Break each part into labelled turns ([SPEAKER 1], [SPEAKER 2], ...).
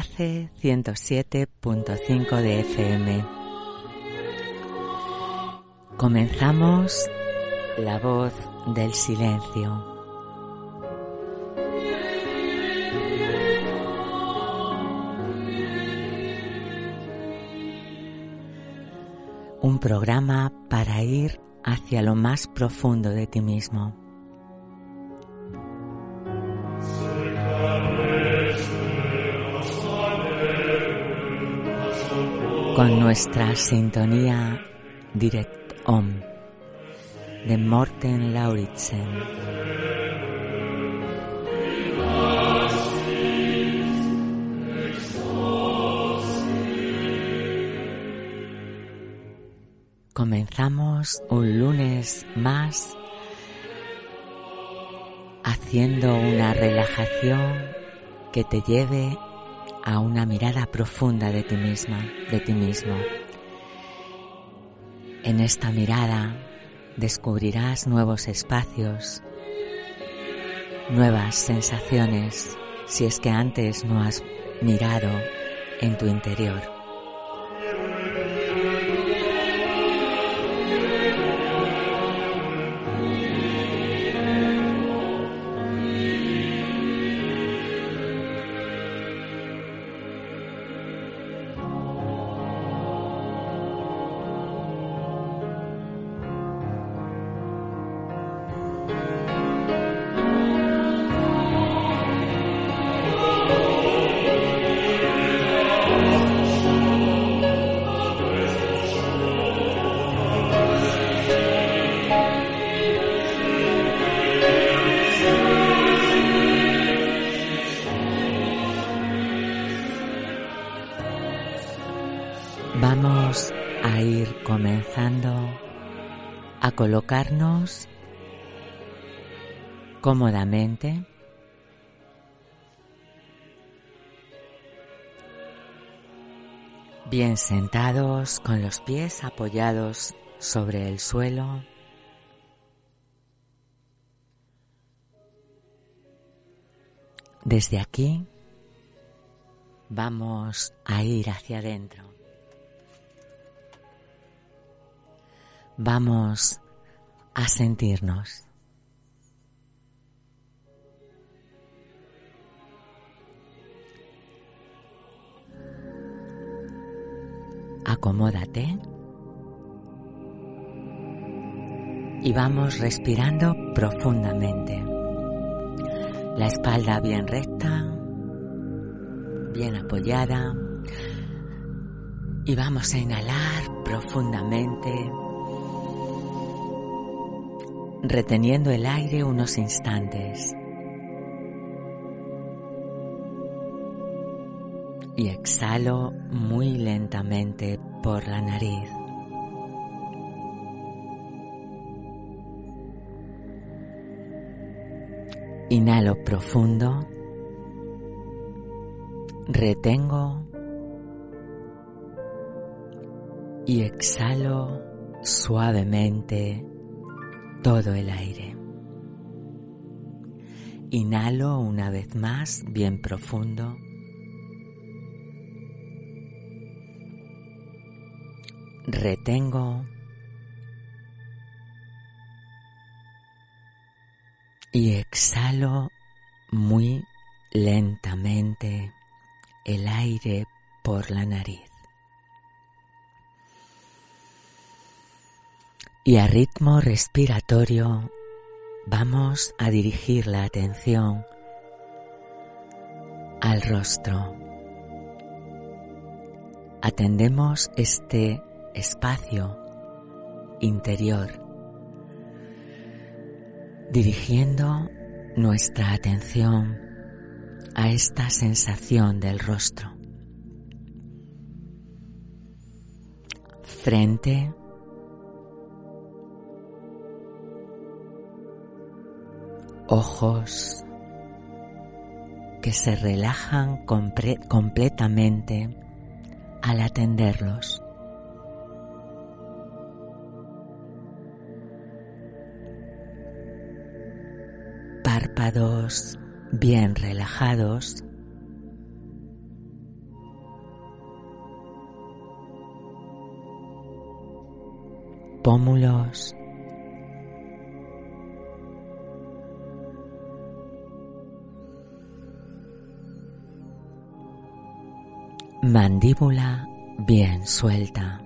[SPEAKER 1] Enlace 107.5 de FM. Comenzamos La voz del silencio. Un programa para ir hacia lo más profundo de ti mismo. Con nuestra sintonía Direct Om de Morten Lauritsen. Comenzamos un lunes más haciendo una relajación que te lleve a una mirada profunda de ti misma, de ti mismo. En esta mirada descubrirás nuevos espacios, nuevas sensaciones, si es que antes no has mirado en tu interior. Colocarnos cómodamente. Bien sentados con los pies apoyados sobre el suelo. Desde aquí vamos a ir hacia adentro. Vamos a sentirnos. Acomódate y vamos respirando profundamente. La espalda bien recta, bien apoyada y vamos a inhalar profundamente reteniendo el aire unos instantes. Y exhalo muy lentamente por la nariz. Inhalo profundo. Retengo. Y exhalo suavemente todo el aire. Inhalo una vez más, bien profundo. Retengo. Y exhalo muy lentamente el aire por la nariz. Y a ritmo respiratorio vamos a dirigir la atención al rostro. Atendemos este espacio interior, dirigiendo nuestra atención a esta sensación del rostro. Frente ojos que se relajan completamente al atenderlos. Párpados bien relajados. Pómulos mandíbula bien suelta.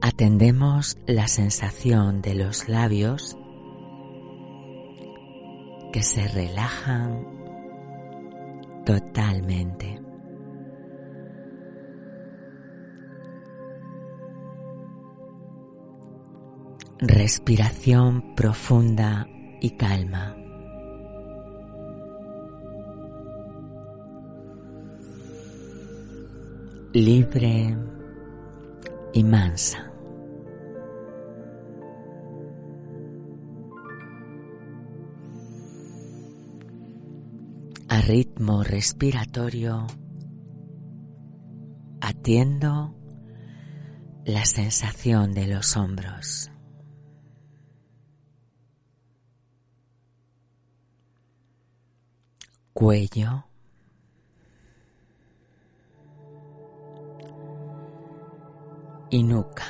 [SPEAKER 1] Atendemos la sensación de los labios que se relajan totalmente. Respiración profunda y calma. Libre y mansa. A ritmo respiratorio, atiendo la sensación de los hombros. Cuello. Y nuca.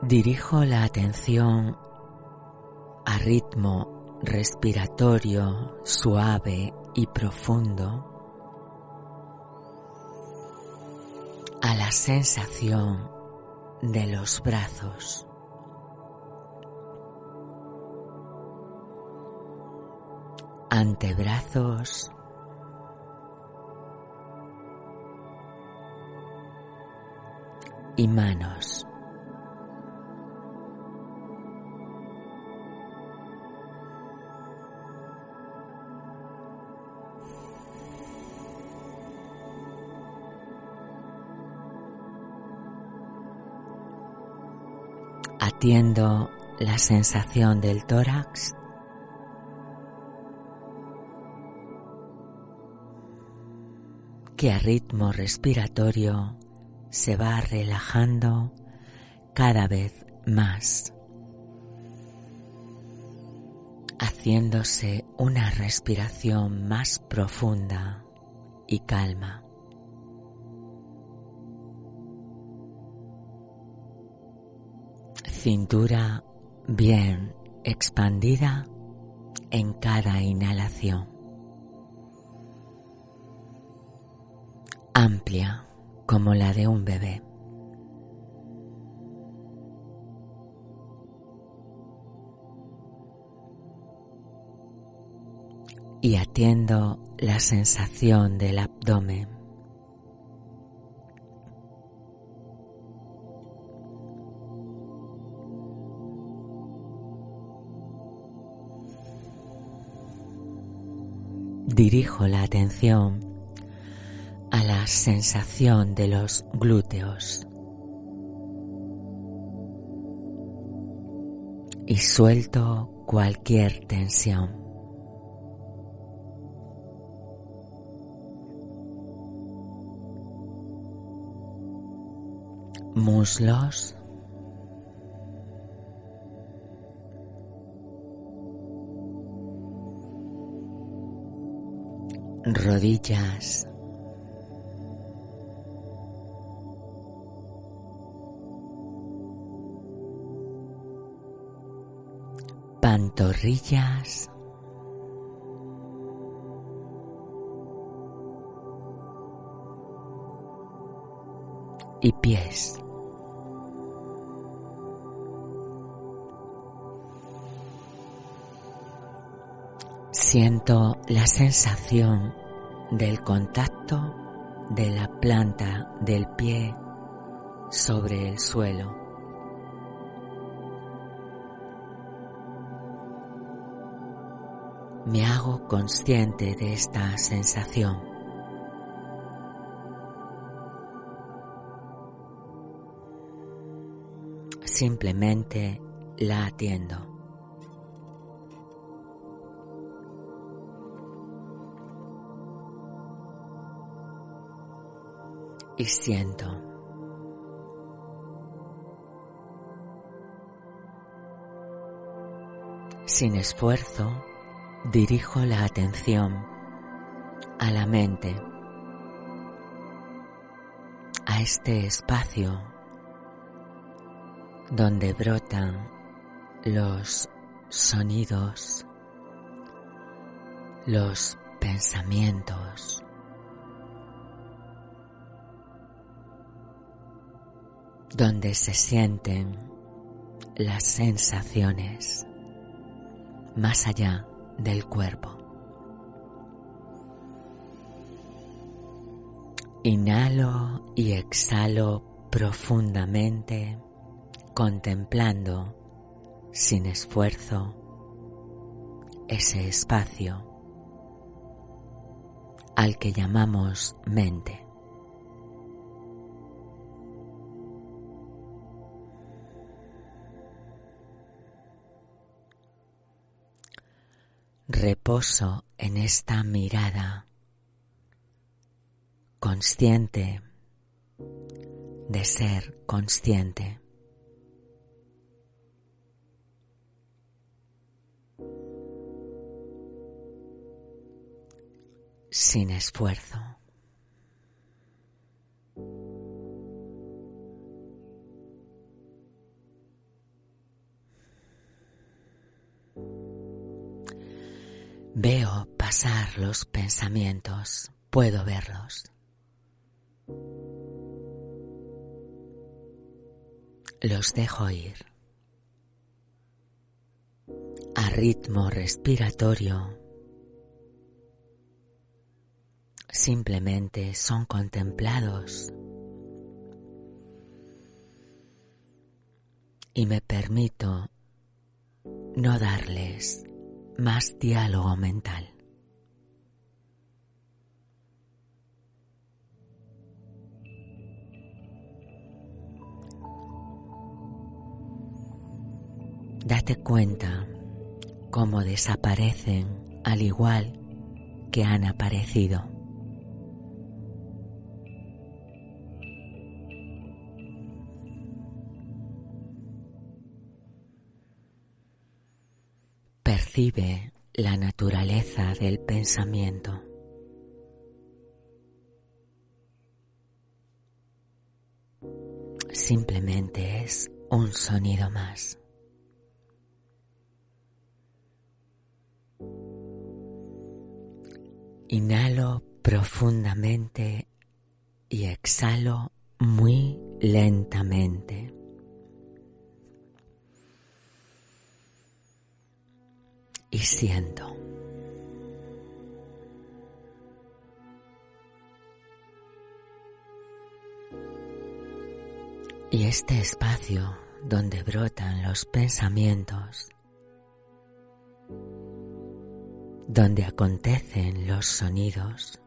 [SPEAKER 1] Dirijo la atención a ritmo respiratorio suave y profundo a la sensación de los brazos. Antebrazos. Y manos. La sensación del tórax. que a ritmo respiratorio se va relajando cada vez más, haciéndose una respiración más profunda y calma. Cintura bien expandida en cada inhalación. Amplia como la de un bebé. Y atiendo la sensación del abdomen. Dirijo la atención a la sensación de los glúteos y suelto cualquier tensión. Muslos rodillas, pantorrillas, y pies. Siento la sensación del contacto de la planta del pie sobre el suelo. Me hago consciente de esta sensación. Simplemente la atiendo. y siento. Sin esfuerzo, dirijo la atención a la mente, a este espacio donde brotan los sonidos, los pensamientos, donde se sienten las sensaciones más allá del cuerpo. Inhalo y exhalo profundamente, contemplando sin esfuerzo ese espacio al que llamamos mente. Reposo en esta mirada consciente de ser consciente. sin esfuerzo. Veo pasar los pensamientos, puedo verlos. Los dejo ir. A ritmo respiratorio simplemente son contemplados y me permito no darles más diálogo mental. Date cuenta cómo desaparecen al igual que han aparecido. Percibe la naturaleza del pensamiento. Simplemente es un sonido más. Inhalo profundamente y exhalo muy lentamente. Y siento. Y este espacio donde brotan los pensamientos, donde acontecen los sonidos,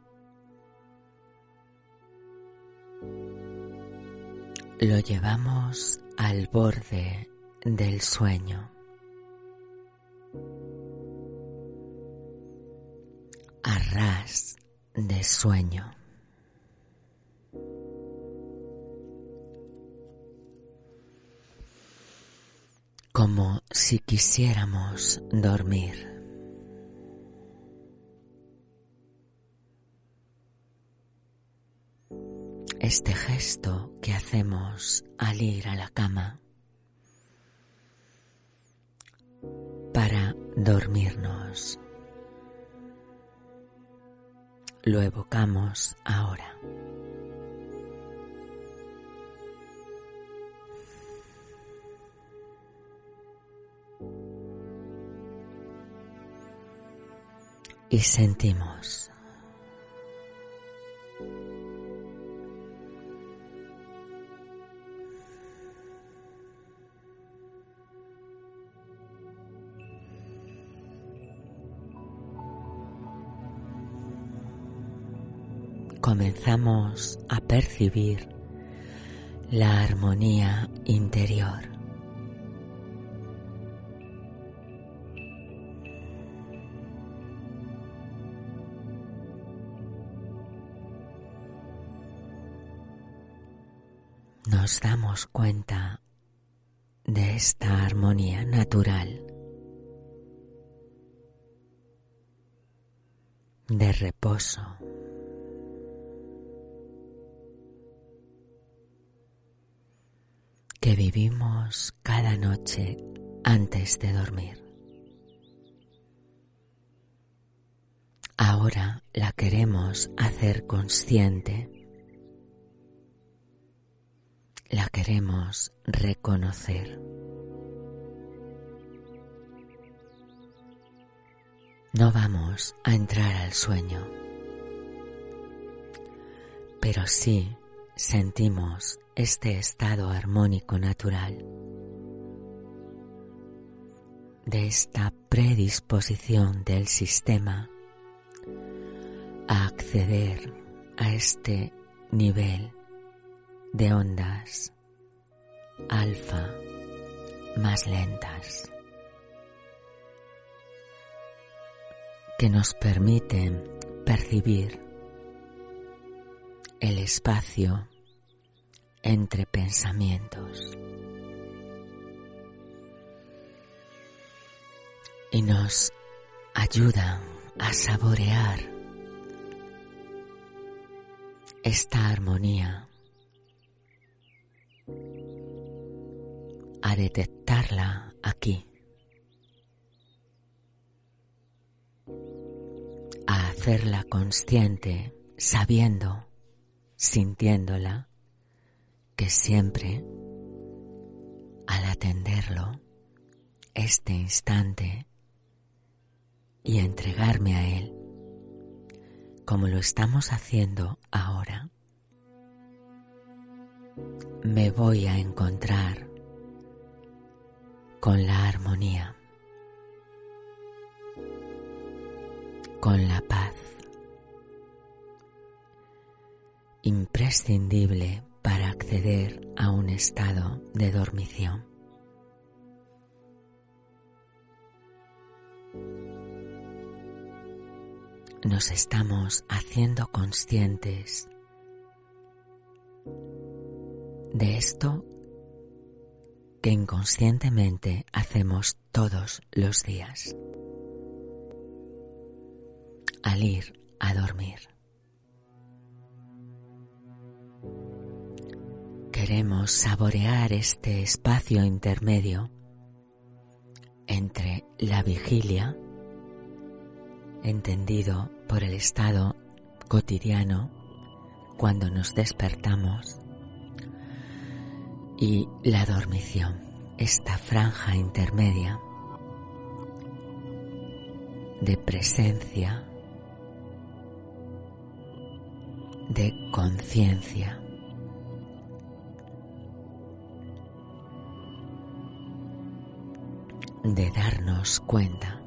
[SPEAKER 1] lo llevamos al borde del sueño. Ras de sueño. Como si quisiéramos dormir. Este gesto que hacemos al ir a la cama para dormirnos. Lo evocamos ahora. Y sentimos. comenzamos a percibir la armonía interior. nos damos cuenta de esta armonía natural, de reposo, que vivimos cada noche antes de dormir. Ahora la queremos hacer consciente. La queremos reconocer. No vamos a entrar al sueño, pero sí sentimos este estado armónico natural de esta predisposición del sistema a acceder a este nivel de ondas alfa más lentas que nos permiten percibir el espacio entre pensamientos. Y nos ayudan a saborear esta armonía, a detectarla aquí, a hacerla consciente, sabiendo, sintiéndola, que siempre, al atenderlo, este instante, y entregarme a él, como lo estamos haciendo ahora, me voy a encontrar con la armonía, con la paz, imprescindible para acceder a un estado de dormición. nos estamos haciendo conscientes de esto que inconscientemente hacemos todos los días al ir a dormir. Queremos saborear este espacio intermedio entre la vigilia entendido por el estado cotidiano cuando nos despertamos y la dormición, esta franja intermedia de presencia, de conciencia. De darnos cuenta.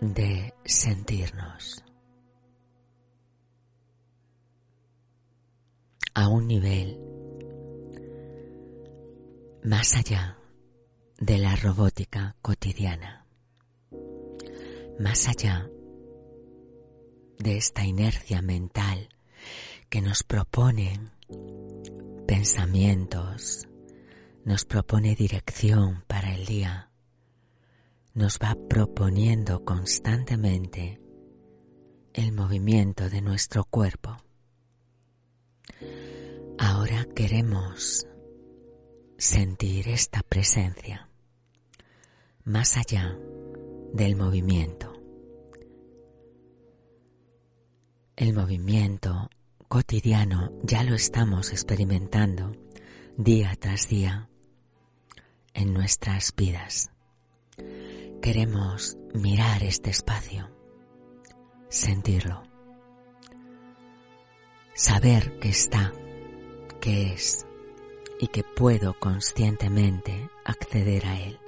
[SPEAKER 1] De sentirnos. A un nivel más allá de la robótica cotidiana, más allá de esta inercia mental que nos propone pensamientos, nos propone dirección para el día, nos va proponiendo constantemente el movimiento de nuestro cuerpo. Ahora queremos sentir esta presencia más allá del movimiento. El movimiento cotidiano ya lo estamos experimentando día tras día en nuestras vidas. Queremos mirar este espacio, sentirlo, saber que está, que es y que puedo conscientemente acceder a él.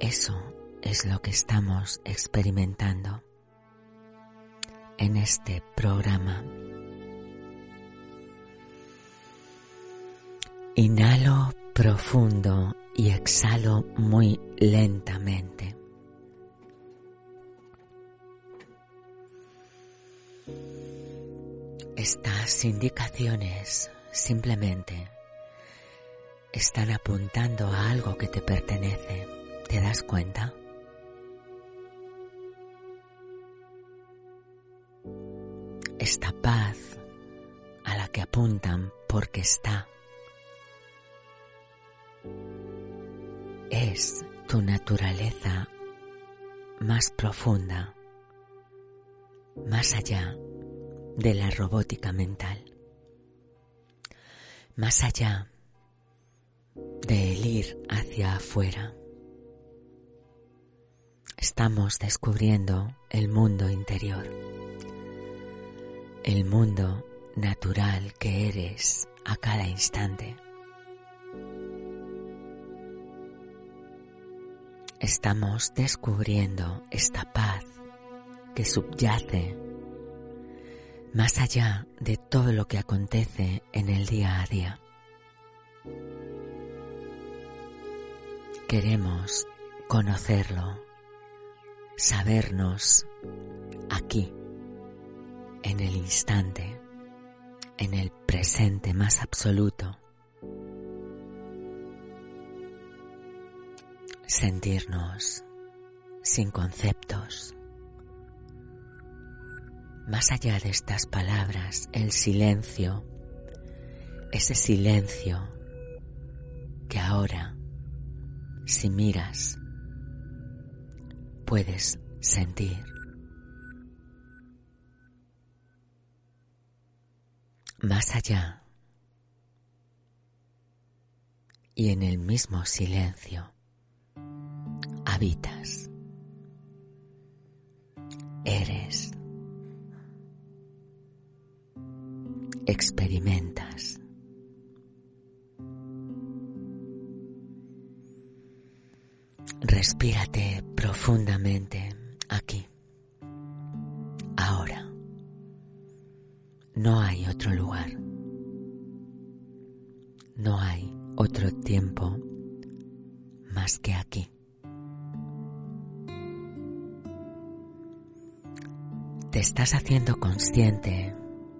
[SPEAKER 1] Eso es lo que estamos experimentando en este programa. Inhalo profundo y exhalo muy lentamente. Estas indicaciones simplemente están apuntando a algo que te pertenece. ¿Te das cuenta? Esta paz a la que apuntan porque está es tu naturaleza más profunda, más allá de la robótica mental, más allá del ir hacia afuera. Estamos descubriendo el mundo interior, el mundo natural que eres a cada instante. Estamos descubriendo esta paz que subyace más allá de todo lo que acontece en el día a día. Queremos conocerlo, sabernos aquí, en el instante, en el presente más absoluto. Sentirnos sin conceptos. Más allá de estas palabras, el silencio, ese silencio que ahora si miras, puedes sentir. Más allá y en el mismo silencio habitas. Eres. Experimentas. Respírate profundamente aquí, No hay otro lugar. No hay otro tiempo más que aquí. Te estás haciendo consciente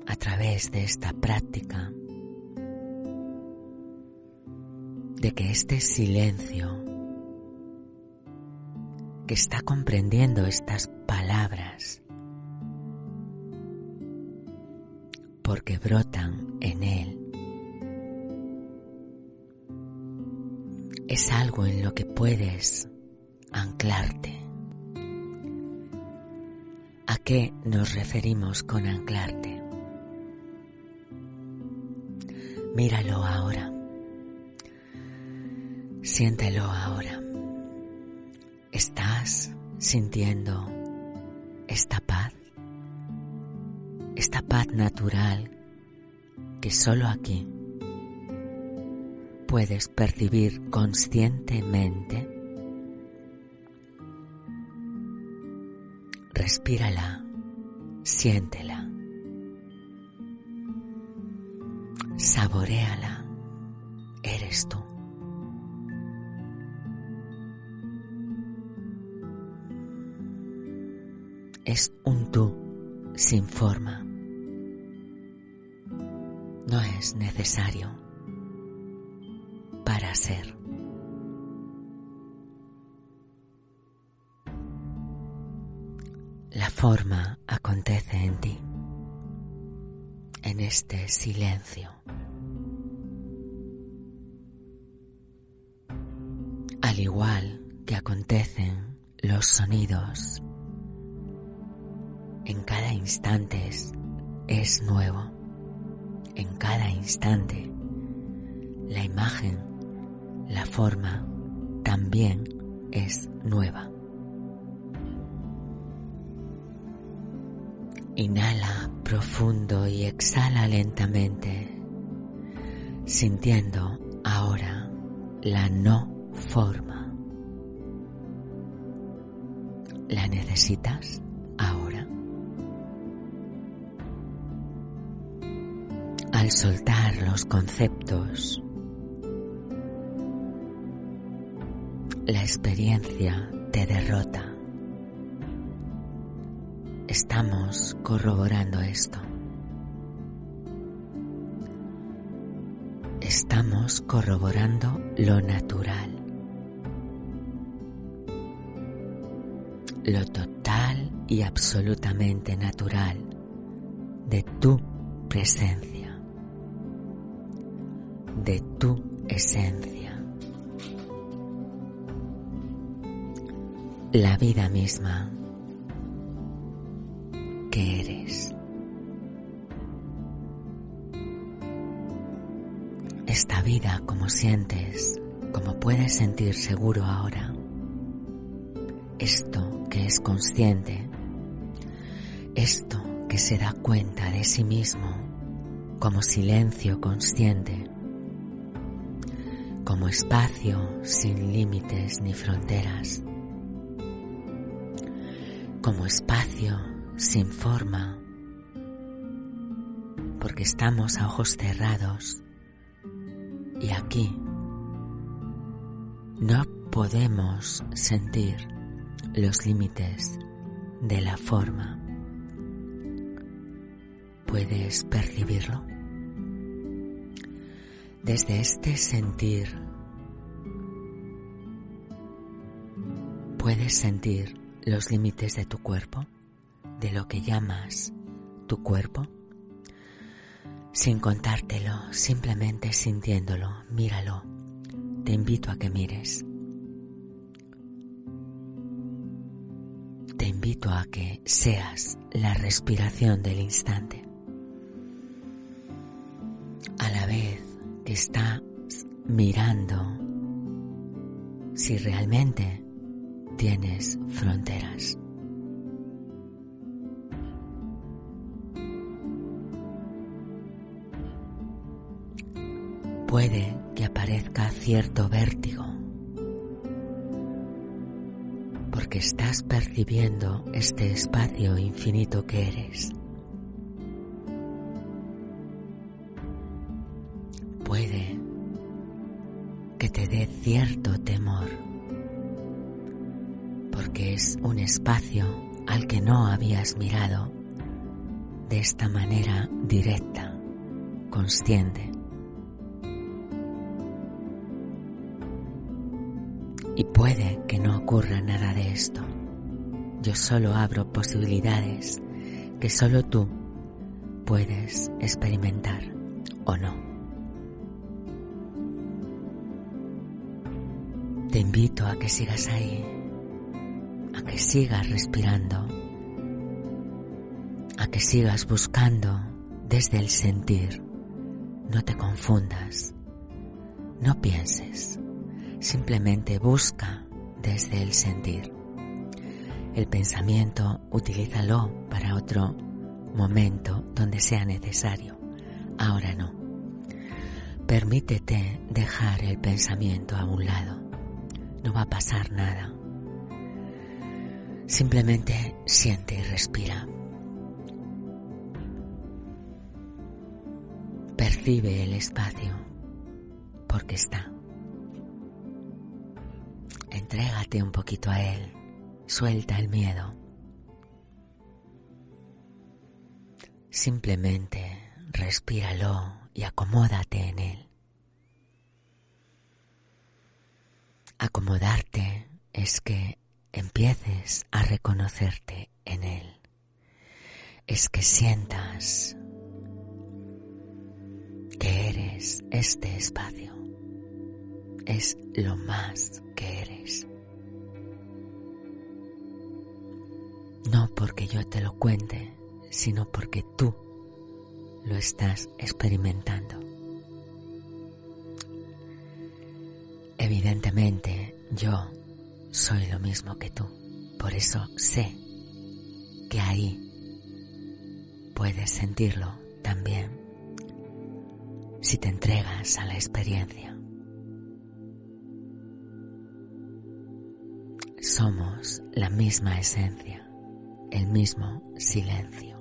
[SPEAKER 1] a través de esta práctica de que este silencio que está comprendiendo estas palabras porque brotan en él. Es algo en lo que puedes anclarte. ¿A qué nos referimos con anclarte? Míralo ahora. Siéntelo ahora. ¿Estás sintiendo esta paz? Esta paz natural que solo aquí puedes percibir conscientemente. Respírala, siéntela, saboreala, eres tú. es un tú sin forma. No es necesario para ser. La forma acontece en ti, en este silencio. Al igual que acontecen los sonidos en cada instante es, nuevo. En cada instante la imagen, la forma también es nueva. Inhala profundo y exhala lentamente, sintiendo ahora la no forma. ¿La necesitas? Al soltar los conceptos, la experiencia te derrota. Estamos corroborando esto. estamos corroborando lo natural, lo total y absolutamente natural de tu presencia, de tu esencia. La vida misma que eres. Esta vida como sientes, como puedes sentir seguro ahora. Esto que es consciente, esto que se da cuenta de sí mismo como silencio consciente, como espacio sin límites ni fronteras, como espacio sin forma, porque estamos a ojos cerrados y aquí no podemos sentir los límites de la forma. ¿Puedes percibirlo? Desde este sentir, ¿puedes sentir los límites de tu cuerpo? ¿De lo que llamas tu cuerpo? Sin contártelo, simplemente sintiéndolo, míralo. Te invito a que mires. Te invito a que seas la respiración del instante. Estás mirando si realmente tienes fronteras. puede que aparezca cierto vértigo, porque estás percibiendo este espacio infinito que eres. Te dé cierto temor, porque es un espacio al que no habías mirado de esta manera directa, consciente. Y puede que no ocurra nada de esto. Yo solo abro posibilidades que solo tú puedes experimentar o no. Te invito a que sigas ahí, a que sigas respirando, a que sigas buscando desde el sentir. No te confundas, no pienses. Simplemente busca desde el sentir. El pensamiento utilízalo para otro momento donde sea necesario. Ahora no. Permítete dejar el pensamiento a un lado. No va a pasar nada. Simplemente siente y respira. Percibe el espacio porque está. Entrégate un poquito a Él. Suelta el miedo. Simplemente respíralo y acomódate en Él. Acomodarte es que empieces a reconocerte en Él. Es que sientas que eres este espacio. Es lo más que eres. No porque yo te lo cuente, sino porque tú lo estás experimentando. Evidentemente yo soy lo mismo que tú, por eso sé que ahí puedes sentirlo también si te entregas a la experiencia. somos la misma esencia, el mismo silencio.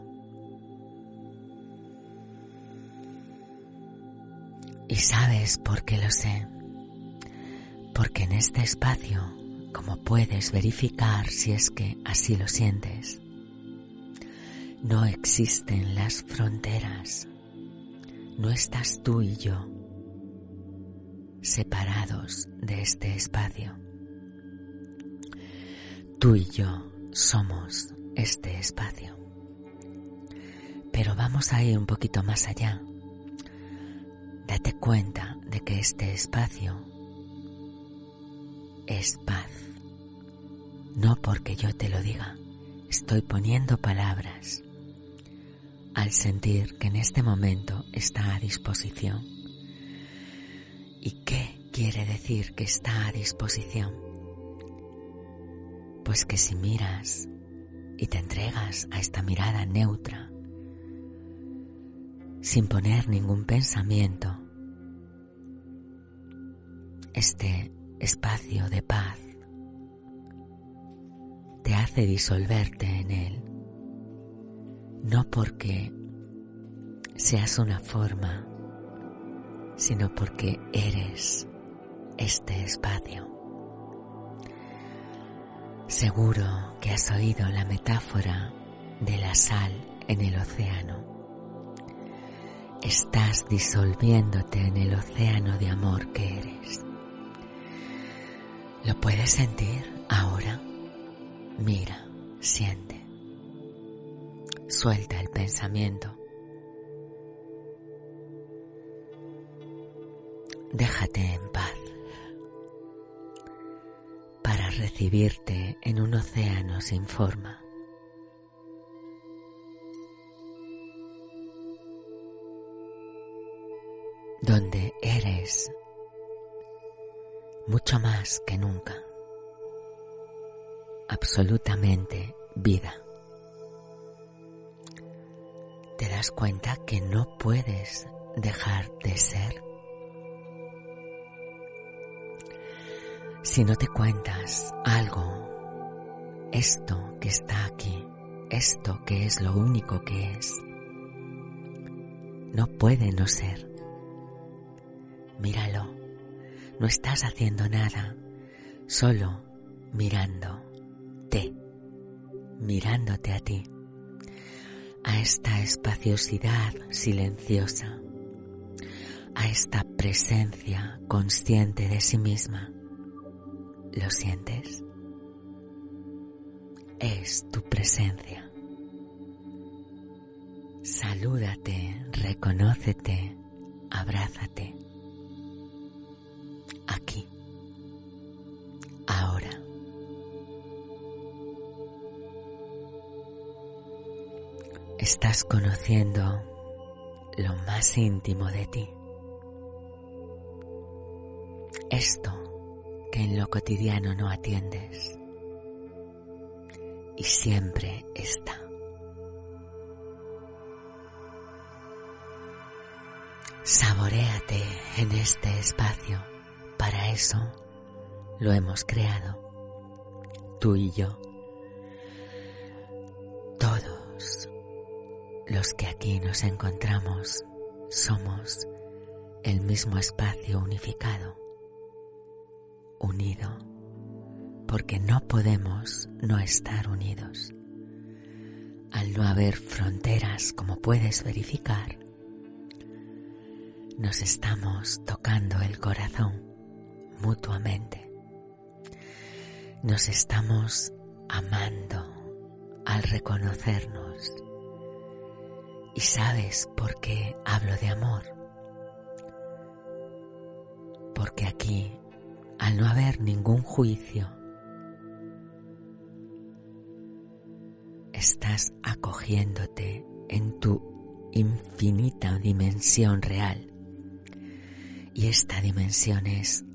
[SPEAKER 1] ¿Y sabes por qué lo sé? Porque en este espacio, como puedes verificar si es que así lo sientes, no existen las fronteras. No estás tú y yo, separados de este espacio. Tú y yo somos este espacio. Pero vamos a ir un poquito más allá. Date cuenta de que este espacio es paz. No porque yo te lo diga, estoy poniendo palabras al sentir que en este momento está a disposición. ¿Y qué quiere decir que está a disposición? Pues que si miras y te entregas a esta mirada neutra, sin poner ningún pensamiento, este espacio de paz te hace disolverte en él, no porque seas una forma, sino porque eres este espacio. Seguro que has oído la metáfora de la sal en el océano. Estás disolviéndote en el océano de amor que eres. ¿Lo puedes sentir ahora? Mira, siente. Suelta el pensamiento. Déjate en paz para recibirte en un océano sin forma. donde eres mucho más que nunca absolutamente vida. ¿Te das cuenta que no puedes dejar de ser? Si no te cuentas algo, esto que está aquí, esto que es lo único que es, no puede no ser. Míralo, no estás haciendo nada, solo mirando mirándote a ti, a esta espaciosidad silenciosa, a esta presencia consciente de sí misma. ¿Lo sientes? Es tu presencia. Salúdate, reconócete, abrázate. Aquí. Ahora. Estás conociendo lo más íntimo de ti. Esto que en lo cotidiano no atiendes y siempre está. Saboréate en este espacio. Para eso lo hemos creado, tú y yo. Todos los que aquí nos encontramos somos el mismo espacio unificado, unido, porque no podemos no estar unidos. Al no haber fronteras, como puedes verificar, nos estamos tocando el corazón mutuamente. Nos estamos amando al reconocernos ¿Y sabes por qué hablo de amor? Porque aquí, al no haber ningún juicio, estás acogiéndote en tu infinita dimensión real. Y esta dimensión es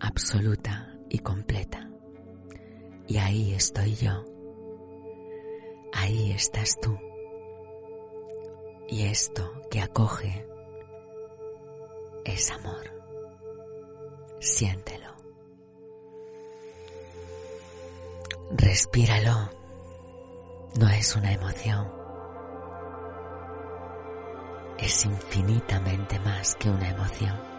[SPEAKER 1] absoluta y completa. Y ahí estoy yo. Ahí estás tú. Y esto que acoge es amor. Siéntelo. Respíralo. No es una emoción. Es infinitamente más que una emoción.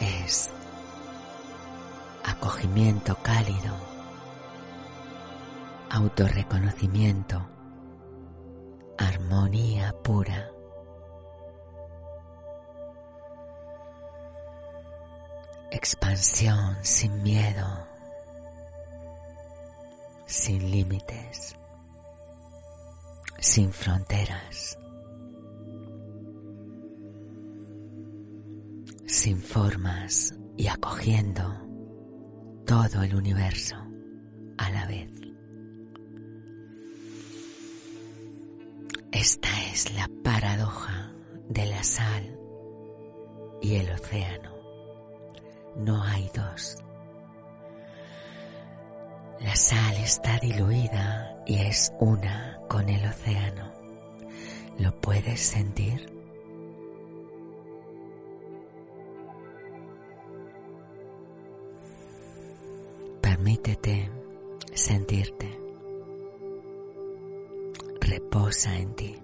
[SPEAKER 1] es acogimiento cálido, autorreconocimiento, armonía pura. Expansión sin miedo, sin límites, sin fronteras. Sin formas y acogiendo todo el universo a la vez. Esta es la paradoja de la sal y el océano. No hay dos. La sal está diluida y es una con el océano. ¿Lo puedes sentir? Permítete sentirte. Reposa en ti.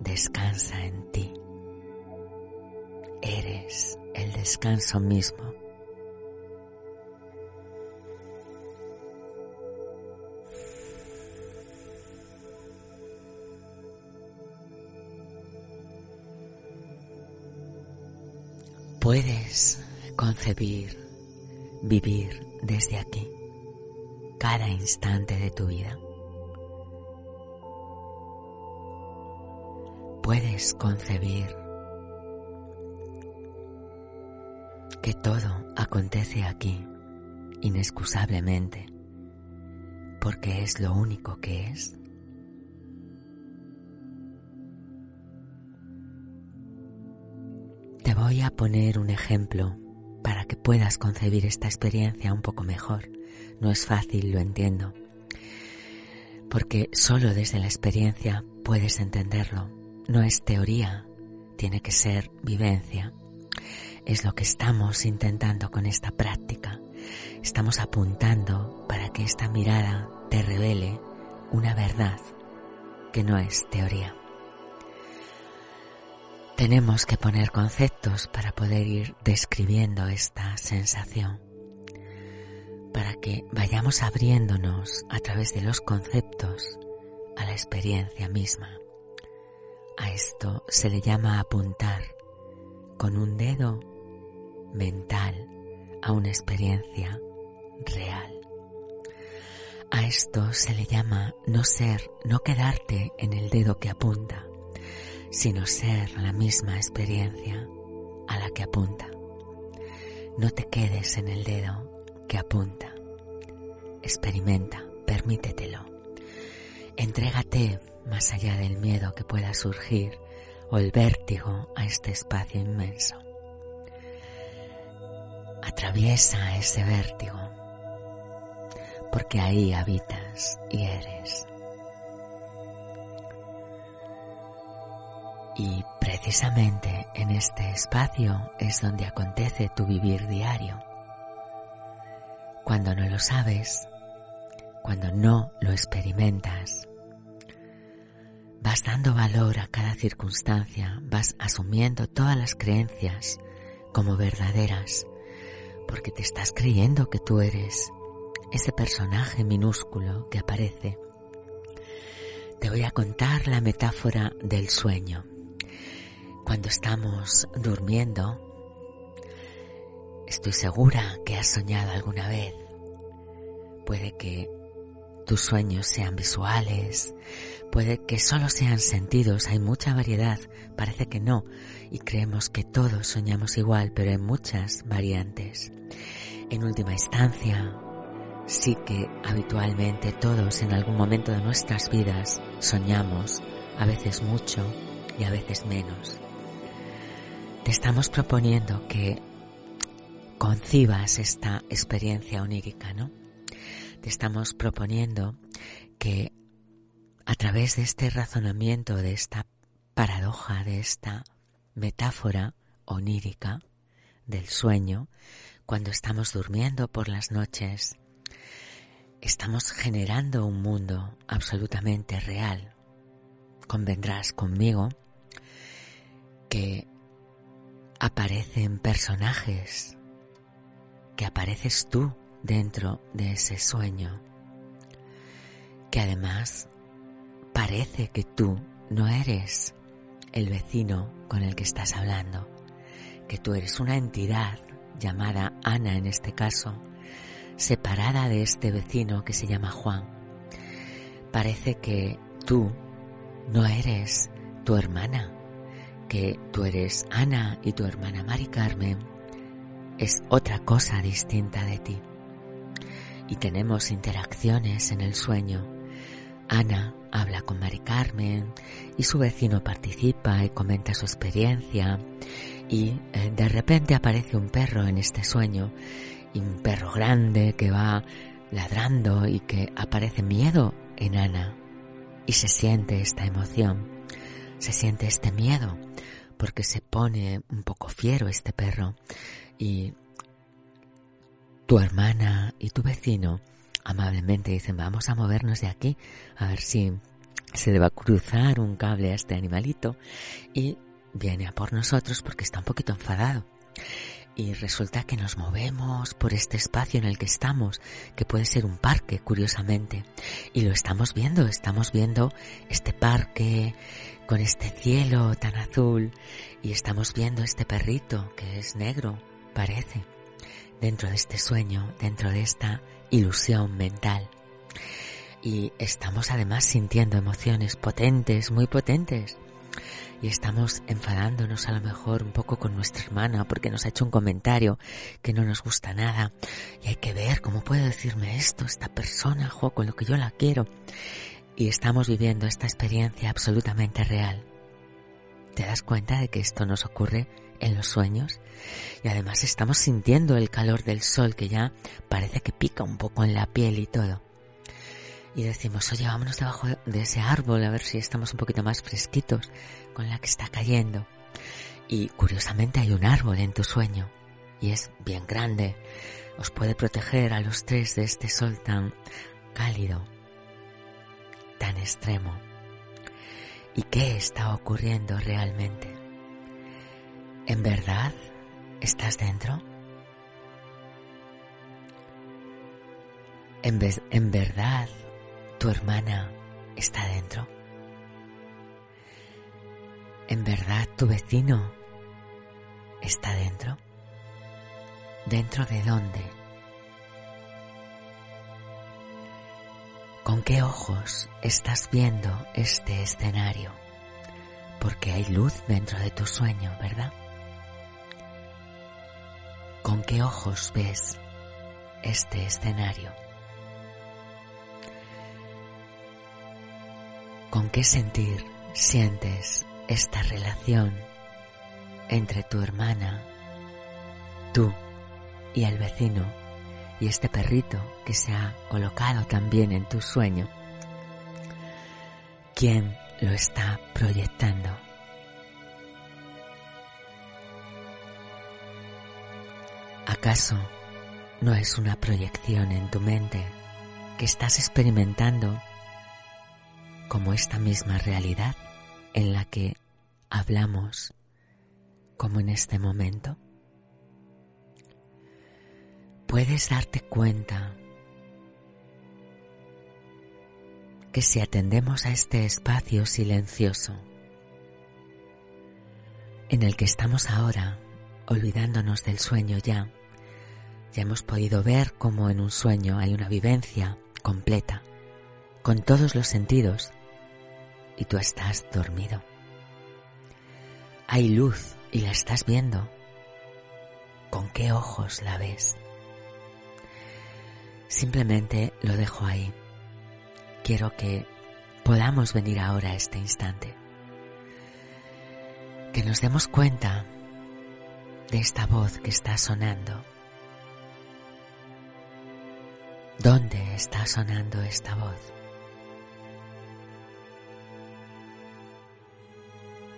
[SPEAKER 1] Descansa en ti. Eres el descanso mismo. Puedes concebir, vivir desde aquí cada instante de tu vida. Puedes concebir que todo acontece aquí inexcusablemente porque es lo único que es. Te voy a poner un ejemplo para que puedas concebir esta experiencia un poco mejor. No es fácil, lo entiendo, porque solo desde la experiencia puedes entenderlo. No es teoría, tiene que ser vivencia. Es lo que estamos intentando con esta práctica. Estamos apuntando para que esta mirada te revele una verdad que no es teoría. Tenemos que poner conceptos para poder ir describiendo esta sensación, para que vayamos abriéndonos a través de los conceptos a la experiencia misma. A esto se le llama apuntar con un dedo mental a una experiencia real. A esto se le llama no ser, no quedarte en el dedo que apunta, sino ser la misma experiencia a la que apunta. No te quedes en el dedo que apunta. Experimenta, permítetelo. Entrégate más allá del miedo que pueda surgir o el vértigo a este espacio inmenso. Atraviesa ese vértigo porque ahí habitas y eres. Y precisamente en este espacio es donde acontece tu vivir diario. Cuando no lo sabes, cuando no lo experimentas, vas dando valor a cada circunstancia, vas asumiendo todas las creencias como verdaderas, porque te estás creyendo que tú eres ese personaje minúsculo que aparece. Te voy a contar la metáfora del sueño. Cuando estamos durmiendo, estoy segura que has soñado alguna vez. Puede que tus sueños sean visuales, puede que solo sean sentidos, hay mucha variedad, parece que no, y creemos que todos soñamos igual, pero hay muchas variantes. En última instancia, sí que habitualmente todos en algún momento de nuestras vidas soñamos, a veces mucho y a veces menos te estamos proponiendo que concibas esta experiencia onírica, ¿no? Te estamos proponiendo que a través de este razonamiento, de esta paradoja, de esta metáfora onírica del sueño, cuando estamos durmiendo por las noches, estamos generando un mundo absolutamente real. Convendrás conmigo que aparecen personajes, que apareces tú dentro de ese sueño, que además parece que tú no eres el vecino con el que estás hablando, que tú eres una entidad llamada Ana en este caso, separada de este vecino que se llama Juan. Parece que tú no eres tu hermana, que tú eres Ana y tu hermana Mari Carmen es otra cosa distinta de ti. Y tenemos interacciones en el sueño. Ana habla con Mari Carmen y su vecino participa y comenta su experiencia y eh, de repente aparece un perro en este sueño y un perro grande que va ladrando y que aparece miedo en Ana y se siente esta emoción, se siente este miedo porque se pone un poco fiero este perro y tu hermana y tu vecino amablemente dicen vamos a movernos de aquí a ver si se deba cruzar un cable a este animalito y viene a por nosotros porque está un poquito enfadado. Y resulta que nos movemos por este espacio en el que estamos, que puede ser un parque, curiosamente. Y lo estamos viendo, estamos viendo este parque con este cielo tan azul y estamos viendo este perrito que es negro, parece, dentro de este sueño, dentro de esta ilusión mental. Y estamos además sintiendo emociones potentes, muy potentes. Y estamos enfadándonos a lo mejor un poco con nuestra hermana porque nos ha hecho un comentario que no nos gusta nada. Y hay que ver cómo puede decirme esto esta persona, jo, con lo que yo la quiero y estamos viviendo esta experiencia absolutamente real. ¿Te das cuenta de que esto nos ocurre en los sueños? Y además estamos sintiendo el calor del sol que ya parece que pica un poco en la piel y todo y decimos, oye, vámonos debajo de ese árbol a ver si estamos un poquito más fresquitos con la que está cayendo. Y curiosamente hay un árbol en tu sueño y es bien grande. Os puede proteger a los tres de este sol tan cálido, tan extremo. ¿Y qué está ocurriendo realmente? ¿En verdad estás dentro? ¿En, en verdad ¿Tu hermana está dentro? ¿En verdad tu vecino está dentro? ¿Dentro de dónde? ¿Con qué ojos estás viendo este escenario? Porque hay luz dentro de tu sueño, ¿verdad? ¿Con qué ojos ves este escenario? ¿Con qué sentir sientes esta relación entre tu hermana, tú y el vecino y este perrito que se ha colocado también en tu sueño? ¿Quién lo está proyectando? ¿Acaso no es una proyección en tu mente que estás experimentando como esta misma realidad en la que hablamos como en este momento? Puedes darte cuenta que si atendemos a este espacio silencioso en el que estamos ahora, olvidándonos del sueño ya, ya hemos podido ver cómo en un sueño hay una vivencia completa, con todos los sentidos, y tú estás dormido. Hay luz y la estás viendo. ¿Con qué ojos la ves? Simplemente lo dejo ahí. Quiero que podamos venir ahora a este instante. Que nos demos cuenta de esta voz que está sonando. ¿Dónde está sonando esta voz?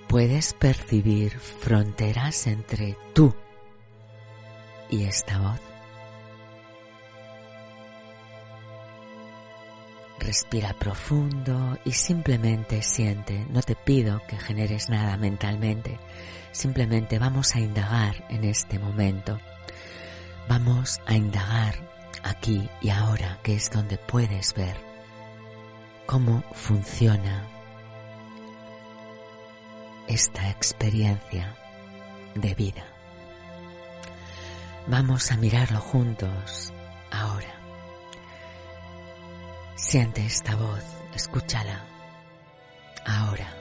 [SPEAKER 1] puedes percibir fronteras entre tú y esta voz. Respira profundo y simplemente siente, no te pido que generes nada mentalmente, simplemente vamos a indagar en este momento. Vamos a indagar aquí y ahora, que es donde puedes ver cómo funciona esta experiencia de vida. Vamos a mirarlo juntos ahora. Siente esta voz, escúchala ahora.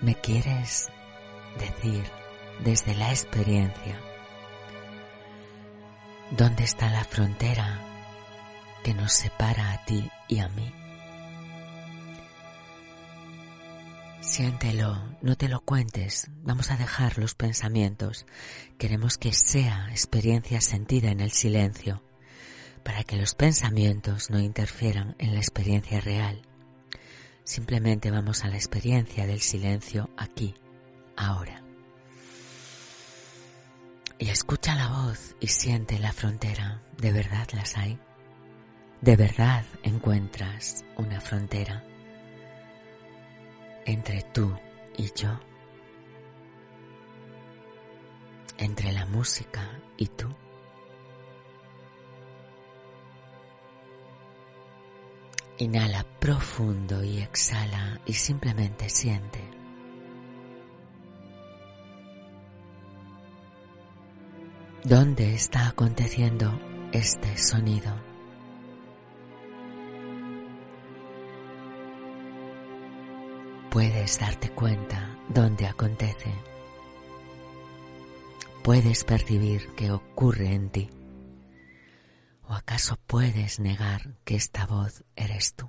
[SPEAKER 1] ¿Me quieres decir desde la experiencia dónde está la frontera que nos separa a ti y a mí? Siéntelo, no te lo cuentes, vamos a dejar los pensamientos. Queremos que sea experiencia sentida en el silencio, para que los pensamientos no interfieran en la experiencia real. Simplemente vamos a la experiencia del silencio aquí, ahora. Y escucha la voz y siente la frontera. ¿De verdad las hay? ¿De verdad encuentras una frontera? entre tú y yo, entre la música y tú. Inhala profundo y exhala y simplemente siente. ¿Dónde está aconteciendo este sonido? puedes darte cuenta dónde acontece. Puedes percibir qué ocurre en ti. ¿O acaso puedes negar que esta voz eres tú?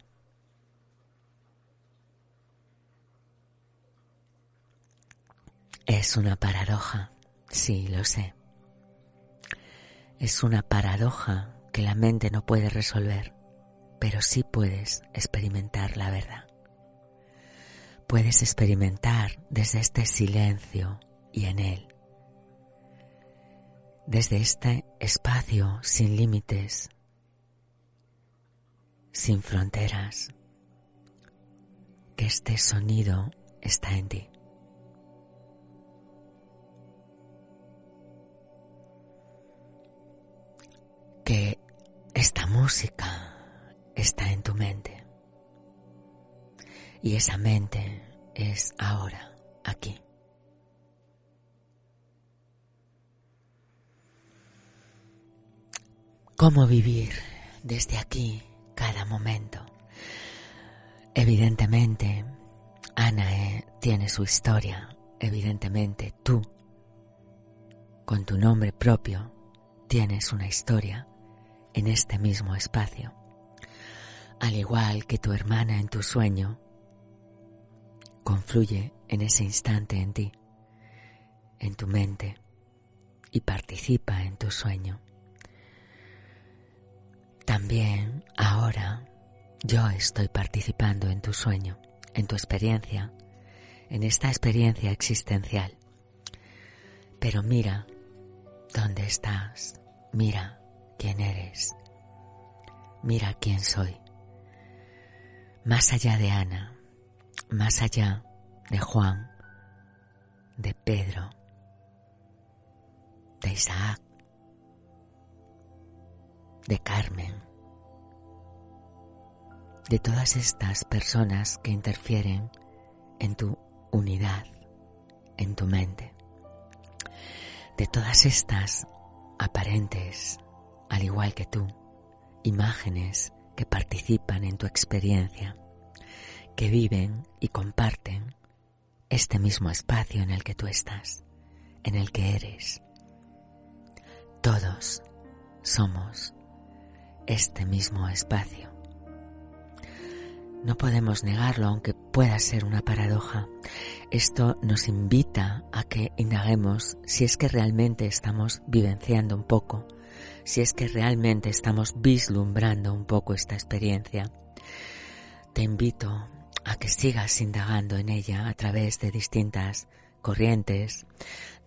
[SPEAKER 1] Es una paradoja, sí, lo sé. Es una paradoja que la mente no puede resolver, pero sí puedes experimentar la verdad puedes experimentar desde este silencio y en él, desde este espacio sin límites, sin fronteras, que este sonido está en ti. Que esta música está en tu mente. Y esa mente es ahora, aquí. ¿Cómo vivir desde aquí cada momento? Evidentemente, Ana eh, tiene su historia. Evidentemente, tú, con tu nombre propio, tienes una historia en este mismo espacio. Al igual que tu hermana en tu sueño, confluye en ese instante en ti, en tu mente, y participa en tu sueño. También ahora yo estoy participando en tu sueño, en tu experiencia, en esta experiencia existencial. Pero mira dónde estás, mira quién eres, mira quién soy. Más allá de Ana, más allá de Juan, de Pedro, de Isaac, de Carmen, de todas estas personas que interfieren en tu unidad, en tu mente, de todas estas aparentes, al igual que tú, imágenes que participan en tu experiencia que viven y comparten este mismo espacio en el que tú estás, en el que eres. Todos somos este mismo espacio. No podemos negarlo, aunque pueda ser una paradoja. Esto nos invita a que indaguemos si es que realmente estamos vivenciando un poco, si es que realmente estamos vislumbrando un poco esta experiencia. Te invito a que sigas indagando en ella a través de distintas corrientes,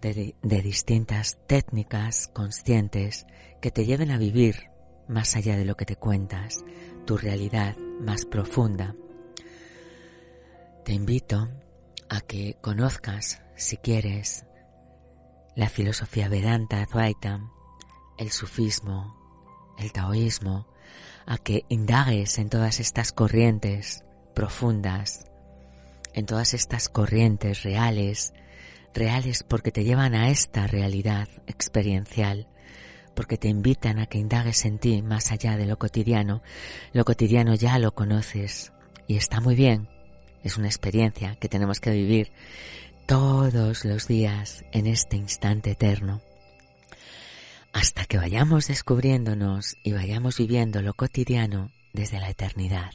[SPEAKER 1] de, distintas técnicas conscientes que te lleven a vivir más allá de lo que te cuentas, tu realidad más profunda. Te invito a que conozcas, si quieres, la filosofía Vedanta Advaita, el sufismo, el taoísmo, a que indagues en todas estas corrientes profundas, en todas estas corrientes reales reales porque te llevan a esta realidad experiencial, porque te invitan a que indagues en ti más allá de lo cotidiano. Lo cotidiano ya lo conoces y está muy bien, es una experiencia que tenemos que vivir todos los días en este instante eterno. Hasta que vayamos descubriéndonos y vayamos viviendo lo cotidiano desde la eternidad.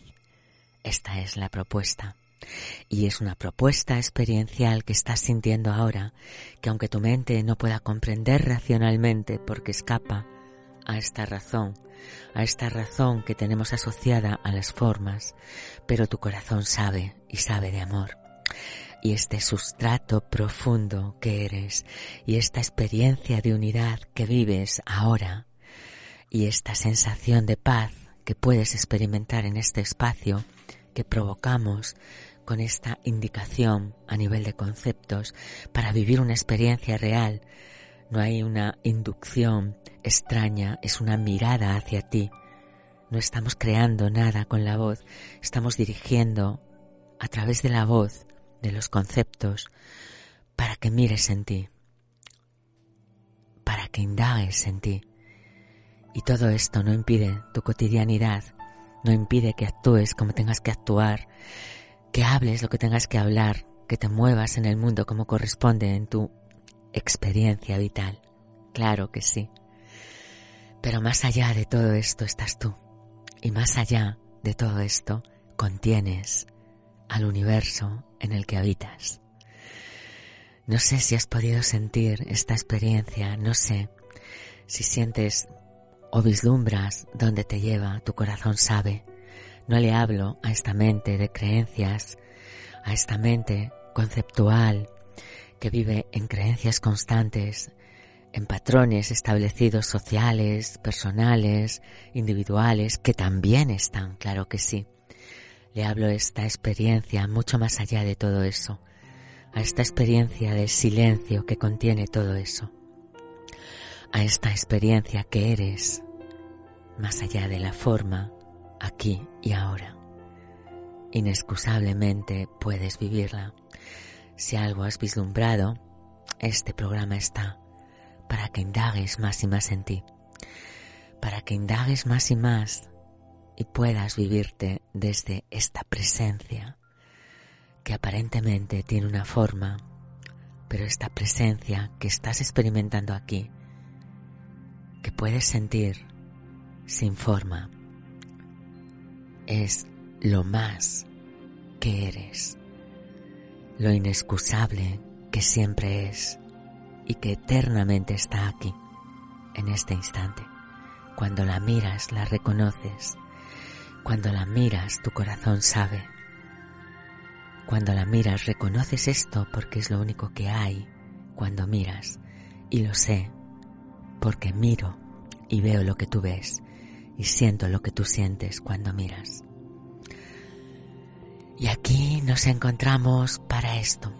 [SPEAKER 1] Esta es la propuesta. Y es una propuesta experiencial que estás sintiendo ahora, que aunque tu mente no pueda comprender racionalmente porque escapa a esta razón, a esta razón que tenemos asociada a las formas, pero tu corazón sabe y sabe de amor. Y este sustrato profundo que eres y esta experiencia de unidad que vives ahora y esta sensación de paz que puedes experimentar en este espacio que provocamos con esta indicación a nivel de conceptos para vivir una experiencia real. No hay una inducción extraña, es una mirada hacia ti. No estamos creando nada con la voz, estamos dirigiendo a través de la voz, de los conceptos, para que mires en ti, para que indagues en ti. Y todo esto no impide tu cotidianidad, no impide que actúes como tengas que actuar, que hables lo que tengas que hablar, que te muevas en el mundo como corresponde en tu experiencia vital. Claro que sí. Pero más allá de todo esto estás tú. Y más allá de todo esto contienes al universo en el que habitas. No sé si has podido sentir esta experiencia, no sé si sientes o vislumbras dónde te lleva, tu corazón sabe. No le hablo a esta mente de creencias, a esta mente conceptual que vive en creencias constantes, en patrones establecidos sociales, personales, individuales, que también están, claro que sí. Le hablo esta experiencia mucho más allá de todo eso, a esta experiencia de silencio que contiene todo eso, a esta experiencia que eres, más allá de la forma, aquí y ahora. Inexcusablemente puedes vivirla. Si algo has vislumbrado, este programa está para que indagues más y más en ti, para que indagues más y más y puedas vivirte desde esta presencia que aparentemente tiene una forma, pero esta presencia que estás experimentando aquí, que puedes sentir sin forma, es lo más que eres, lo inexcusable que siempre es y que eternamente está aquí, en este instante. Cuando la miras, la reconoces. Cuando la miras, tu corazón sabe. Cuando la miras, reconoces esto porque es lo único que hay cuando miras. Y lo sé, porque miro y veo lo que tú ves y siento lo que tú sientes cuando miras. Y aquí nos encontramos para esto.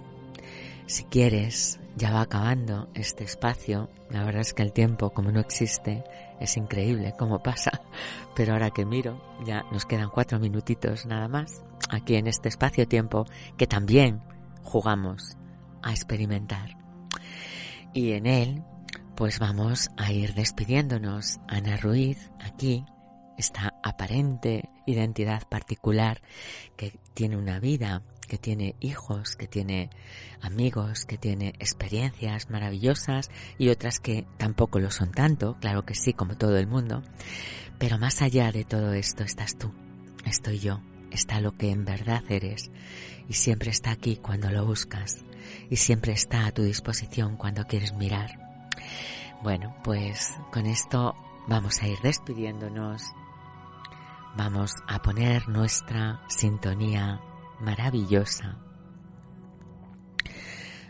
[SPEAKER 1] Si quieres, ya va acabando este espacio. La verdad es que el tiempo, como no existe, es increíble cómo pasa. Pero ahora que miro, ya nos quedan cuatro minutitos nada más aquí en este espacio-tiempo que también jugamos a experimentar. Y en él, pues vamos a ir despidiéndonos. Ana Ruiz, aquí, esta aparente identidad particular que tiene una vida que tiene hijos, que tiene amigos, que tiene experiencias maravillosas y otras que tampoco lo son tanto, claro que sí, como todo el mundo. Pero más allá de todo esto estás tú, estoy yo, está lo que en verdad eres y siempre está aquí cuando lo buscas y siempre está a tu disposición cuando quieres mirar. Bueno, pues con esto vamos a ir despidiéndonos. Vamos a poner nuestra sintonía maravillosa.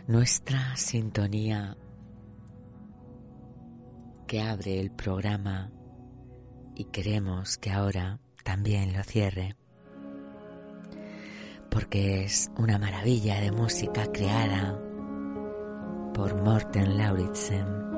[SPEAKER 1] Nuestra sintonía que abre el programa y queremos que ahora también lo cierre, porque es una maravilla de música creada por Morten Lauritsen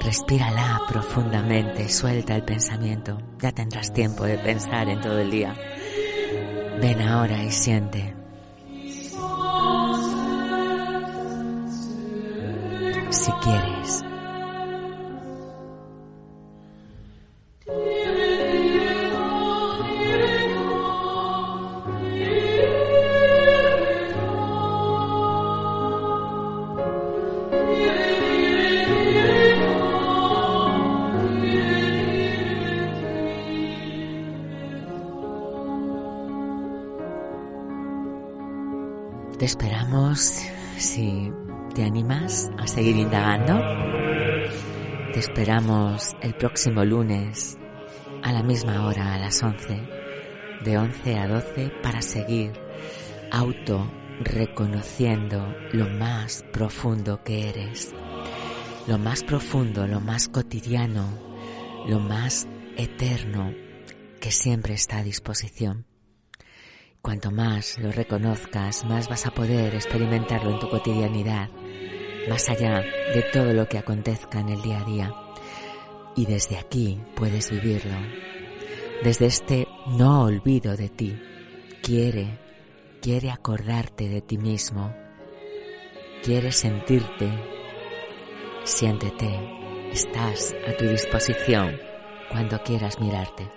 [SPEAKER 1] Respírala profundamente, suelta el pensamiento. Ya tendrás tiempo de pensar en todo el día. Ven ahora y siente. Si quieres, esperamos el próximo lunes a la misma hora, a las 11, de 11 a 12, para seguir auto reconociendo lo más profundo que eres, lo más profundo, lo más cotidiano, lo más eterno que siempre está a disposición. Cuanto más lo reconozcas, más vas a poder experimentarlo en tu cotidianidad, más allá de todo lo que acontezca en el día a día. Y desde aquí puedes vivirlo. Desde este no olvido de ti. Quiere, quiere acordarte de ti mismo. Quiere sentirte. Siéntete. Estás a tu disposición cuando quieras mirarte.